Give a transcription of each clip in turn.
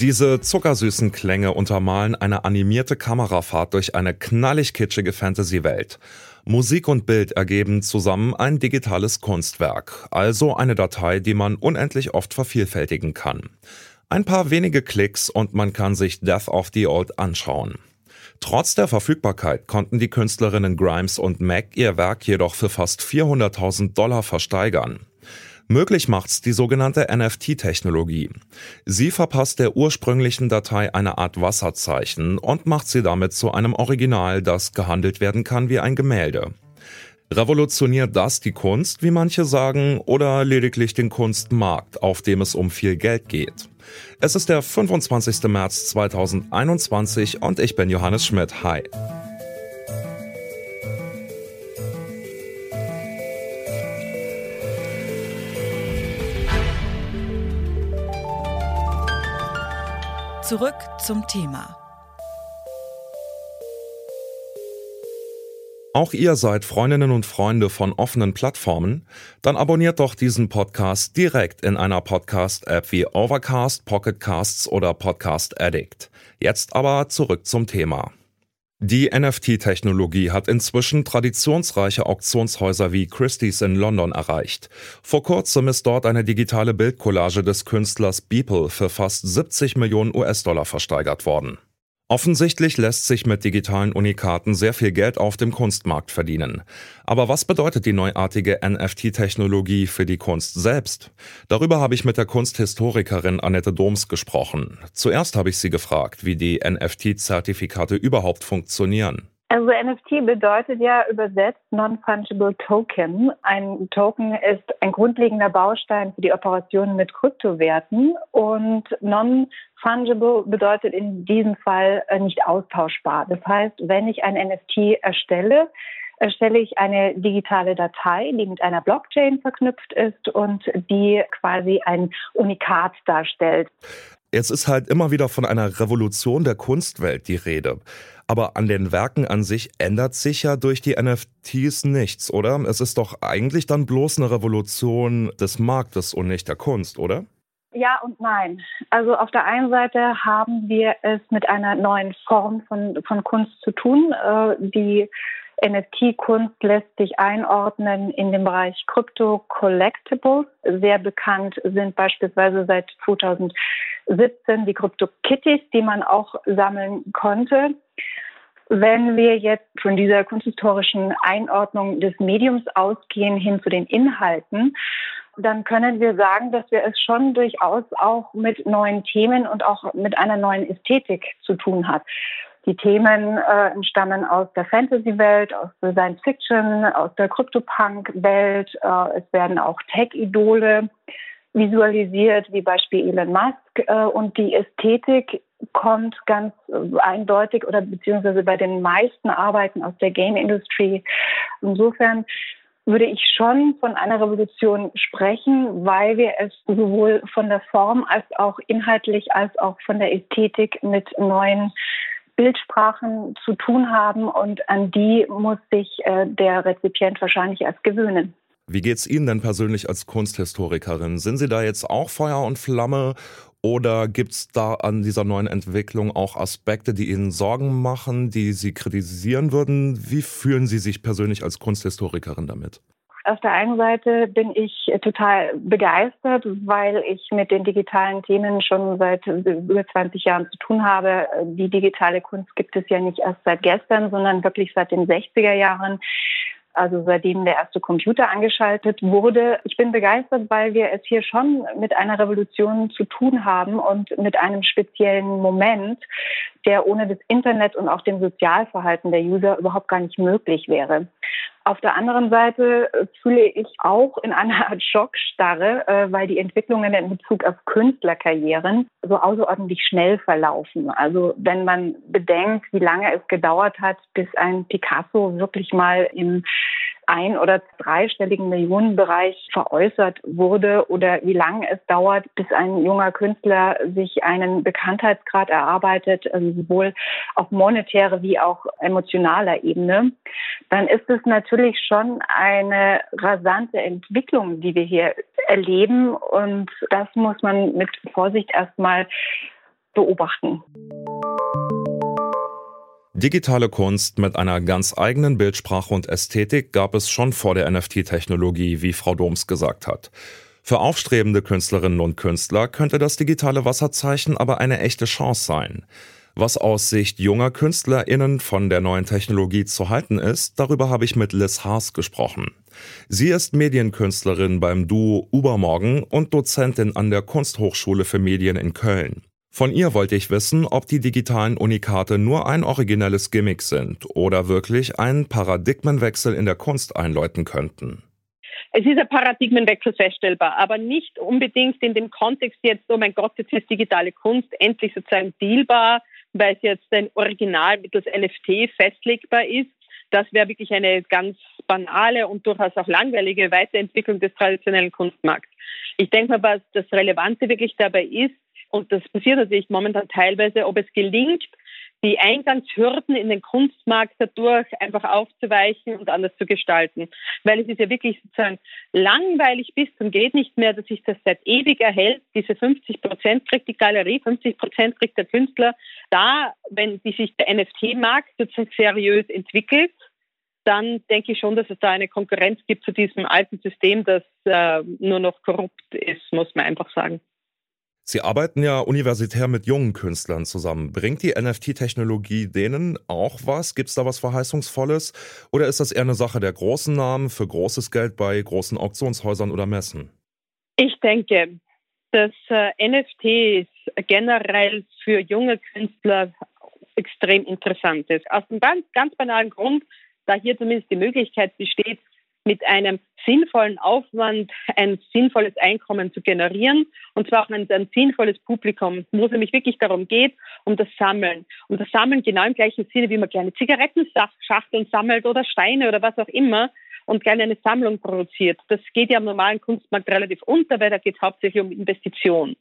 Diese zuckersüßen Klänge untermalen eine animierte Kamerafahrt durch eine knallig kitschige Fantasy-Welt. Musik und Bild ergeben zusammen ein digitales Kunstwerk, also eine Datei, die man unendlich oft vervielfältigen kann. Ein paar wenige Klicks und man kann sich Death of the Old anschauen. Trotz der Verfügbarkeit konnten die Künstlerinnen Grimes und Mac ihr Werk jedoch für fast 400.000 Dollar versteigern. Möglich macht's die sogenannte NFT-Technologie. Sie verpasst der ursprünglichen Datei eine Art Wasserzeichen und macht sie damit zu einem Original, das gehandelt werden kann wie ein Gemälde. Revolutioniert das die Kunst, wie manche sagen, oder lediglich den Kunstmarkt, auf dem es um viel Geld geht? Es ist der 25. März 2021 und ich bin Johannes Schmidt. Hi. Zurück zum Thema. Auch ihr seid Freundinnen und Freunde von offenen Plattformen? Dann abonniert doch diesen Podcast direkt in einer Podcast-App wie Overcast, Pocketcasts oder Podcast Addict. Jetzt aber zurück zum Thema. Die NFT-Technologie hat inzwischen traditionsreiche Auktionshäuser wie Christie's in London erreicht. Vor kurzem ist dort eine digitale Bildcollage des Künstlers Beeple für fast 70 Millionen US-Dollar versteigert worden. Offensichtlich lässt sich mit digitalen Unikaten sehr viel Geld auf dem Kunstmarkt verdienen. Aber was bedeutet die neuartige NFT-Technologie für die Kunst selbst? Darüber habe ich mit der Kunsthistorikerin Annette Doms gesprochen. Zuerst habe ich sie gefragt, wie die NFT-Zertifikate überhaupt funktionieren. Also NFT bedeutet ja übersetzt Non-Fungible Token. Ein Token ist ein grundlegender Baustein für die Operationen mit Kryptowerten und Non-Fungible bedeutet in diesem Fall äh, nicht austauschbar. Das heißt, wenn ich ein NFT erstelle, erstelle ich eine digitale Datei, die mit einer Blockchain verknüpft ist und die quasi ein Unikat darstellt. Jetzt ist halt immer wieder von einer Revolution der Kunstwelt die Rede. Aber an den Werken an sich ändert sich ja durch die NFTs nichts, oder? Es ist doch eigentlich dann bloß eine Revolution des Marktes und nicht der Kunst, oder? Ja und nein. Also auf der einen Seite haben wir es mit einer neuen Form von, von Kunst zu tun, äh, die NFT-Kunst lässt sich einordnen in den Bereich Crypto Collectibles. Sehr bekannt sind beispielsweise seit 2017 die Crypto Kitties, die man auch sammeln konnte. Wenn wir jetzt von dieser kunsthistorischen Einordnung des Mediums ausgehen hin zu den Inhalten, dann können wir sagen, dass wir es schon durchaus auch mit neuen Themen und auch mit einer neuen Ästhetik zu tun hat. Die Themen äh, entstammen aus der Fantasy-Welt, aus der Science-Fiction, aus der Crypto-Punk-Welt. Äh, es werden auch Tech-Idole visualisiert, wie Beispiel Elon Musk. Äh, und die Ästhetik kommt ganz eindeutig oder beziehungsweise bei den meisten Arbeiten aus der Game-Industry. Insofern würde ich schon von einer Revolution sprechen, weil wir es sowohl von der Form als auch inhaltlich als auch von der Ästhetik mit neuen Bildsprachen zu tun haben und an die muss sich äh, der Rezipient wahrscheinlich erst gewöhnen. Wie geht es Ihnen denn persönlich als Kunsthistorikerin? Sind Sie da jetzt auch Feuer und Flamme oder gibt es da an dieser neuen Entwicklung auch Aspekte, die Ihnen Sorgen machen, die Sie kritisieren würden? Wie fühlen Sie sich persönlich als Kunsthistorikerin damit? Auf der einen Seite bin ich total begeistert, weil ich mit den digitalen Themen schon seit über 20 Jahren zu tun habe. Die digitale Kunst gibt es ja nicht erst seit gestern, sondern wirklich seit den 60er Jahren. also seitdem der erste Computer angeschaltet wurde. Ich bin begeistert, weil wir es hier schon mit einer Revolution zu tun haben und mit einem speziellen Moment, der ohne das Internet und auch dem Sozialverhalten der User überhaupt gar nicht möglich wäre. Auf der anderen Seite äh, fühle ich auch in einer Art Schockstarre, äh, weil die Entwicklungen in Bezug auf Künstlerkarrieren so außerordentlich schnell verlaufen. Also wenn man bedenkt, wie lange es gedauert hat, bis ein Picasso wirklich mal im ein- oder dreistelligen Millionenbereich veräußert wurde oder wie lange es dauert, bis ein junger Künstler sich einen Bekanntheitsgrad erarbeitet, also sowohl auf monetäre wie auch emotionaler Ebene, dann ist es natürlich schon eine rasante Entwicklung, die wir hier erleben und das muss man mit Vorsicht erstmal beobachten. Digitale Kunst mit einer ganz eigenen Bildsprache und Ästhetik gab es schon vor der NFT-Technologie, wie Frau Doms gesagt hat. Für aufstrebende Künstlerinnen und Künstler könnte das digitale Wasserzeichen aber eine echte Chance sein. Was aus Sicht junger KünstlerInnen von der neuen Technologie zu halten ist, darüber habe ich mit Liz Haas gesprochen. Sie ist Medienkünstlerin beim Duo Übermorgen und Dozentin an der Kunsthochschule für Medien in Köln. Von ihr wollte ich wissen, ob die digitalen Unikate nur ein originelles Gimmick sind oder wirklich einen Paradigmenwechsel in der Kunst einläuten könnten. Es ist ein Paradigmenwechsel feststellbar, aber nicht unbedingt in dem Kontext jetzt, oh mein Gott, jetzt ist digitale Kunst endlich sozusagen dealbar, weil es jetzt ein Original mittels NFT festlegbar ist. Das wäre wirklich eine ganz banale und durchaus auch langweilige Weiterentwicklung des traditionellen Kunstmarkts. Ich denke mal, was das Relevante wirklich dabei ist, und das passiert natürlich momentan teilweise, ob es gelingt, die Eingangshürden in den Kunstmarkt dadurch einfach aufzuweichen und anders zu gestalten. Weil es ist ja wirklich sozusagen langweilig bis zum geht nicht mehr, dass sich das seit ewig erhält. Diese 50 Prozent kriegt die Galerie, 50 Prozent kriegt der Künstler. Da, wenn die sich der NFT-Markt sozusagen seriös entwickelt, dann denke ich schon, dass es da eine Konkurrenz gibt zu diesem alten System, das äh, nur noch korrupt ist, muss man einfach sagen. Sie arbeiten ja universitär mit jungen Künstlern zusammen. Bringt die NFT-Technologie denen auch was? Gibt es da was Verheißungsvolles? Oder ist das eher eine Sache der großen Namen für großes Geld bei großen Auktionshäusern oder Messen? Ich denke, dass äh, NFTs generell für junge Künstler extrem interessant ist. Aus einem ganz, ganz banalen Grund, da hier zumindest die Möglichkeit besteht, mit einem sinnvollen Aufwand ein sinnvolles Einkommen zu generieren und zwar auch ein, ein sinnvolles Publikum, wo es nämlich wirklich darum geht, um das Sammeln. Um das Sammeln genau im gleichen Sinne, wie man kleine Zigarettenschachteln sammelt oder Steine oder was auch immer und gerne eine Sammlung produziert. Das geht ja am normalen Kunstmarkt relativ unter, weil da geht es hauptsächlich um Investition.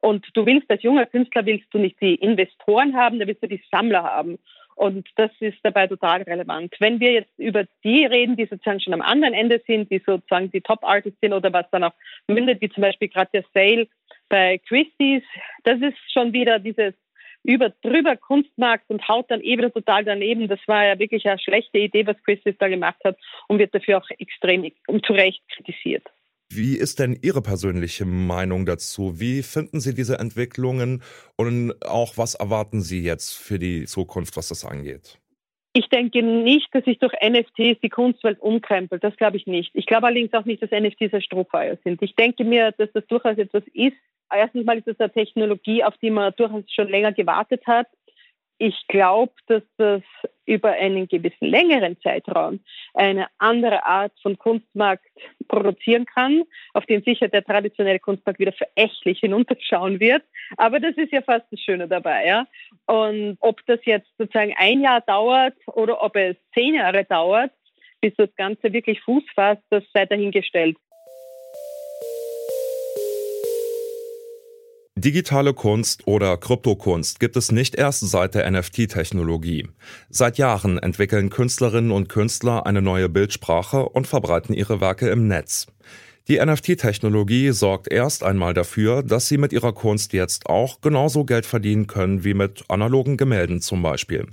Und du willst als junger Künstler willst du nicht die Investoren haben, da willst du die Sammler haben. Und das ist dabei total relevant. Wenn wir jetzt über die reden, die sozusagen schon am anderen Ende sind, die sozusagen die Top-Artists sind oder was dann auch mündet, wie zum Beispiel gerade der Sale bei Christie's, das ist schon wieder dieses über drüber Kunstmarkt und haut dann eh wieder total daneben. Das war ja wirklich eine schlechte Idee, was Christie's da gemacht hat und wird dafür auch extrem und zu Recht kritisiert. Wie ist denn Ihre persönliche Meinung dazu? Wie finden Sie diese Entwicklungen und auch was erwarten Sie jetzt für die Zukunft, was das angeht? Ich denke nicht, dass sich durch NFTs die Kunstwelt umkrempelt. Das glaube ich nicht. Ich glaube allerdings auch nicht, dass NFTs ein Strohfeuer sind. Ich denke mir, dass das durchaus etwas ist. Erstens mal ist das eine Technologie, auf die man durchaus schon länger gewartet hat. Ich glaube, dass das über einen gewissen längeren Zeitraum eine andere Art von Kunstmarkt produzieren kann, auf den sicher der traditionelle Kunstmarkt wieder verächtlich hinunterschauen wird. Aber das ist ja fast das Schöne dabei. Ja? Und ob das jetzt sozusagen ein Jahr dauert oder ob es zehn Jahre dauert, bis das Ganze wirklich Fuß fasst, das sei dahingestellt. Digitale Kunst oder Kryptokunst gibt es nicht erst seit der NFT-Technologie. Seit Jahren entwickeln Künstlerinnen und Künstler eine neue Bildsprache und verbreiten ihre Werke im Netz. Die NFT-Technologie sorgt erst einmal dafür, dass sie mit ihrer Kunst jetzt auch genauso Geld verdienen können wie mit analogen Gemälden zum Beispiel.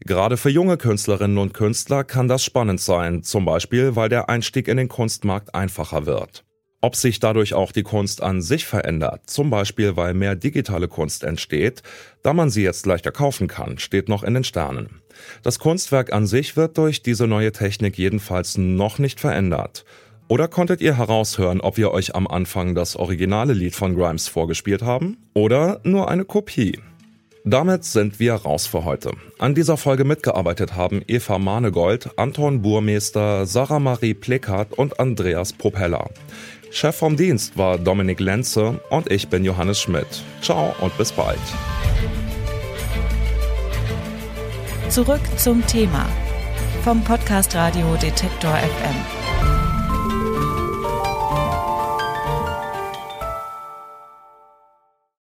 Gerade für junge Künstlerinnen und Künstler kann das spannend sein, zum Beispiel weil der Einstieg in den Kunstmarkt einfacher wird. Ob sich dadurch auch die Kunst an sich verändert, zum Beispiel weil mehr digitale Kunst entsteht, da man sie jetzt leichter kaufen kann, steht noch in den Sternen. Das Kunstwerk an sich wird durch diese neue Technik jedenfalls noch nicht verändert. Oder konntet ihr heraushören, ob wir euch am Anfang das originale Lied von Grimes vorgespielt haben? Oder nur eine Kopie? Damit sind wir raus für heute. An dieser Folge mitgearbeitet haben Eva Manegold, Anton Burmeister, Sarah Marie Pleckert und Andreas Propeller. Chef vom Dienst war Dominik Lenze und ich bin Johannes Schmidt. Ciao und bis bald. Zurück zum Thema vom Podcast Radio Detektor FM.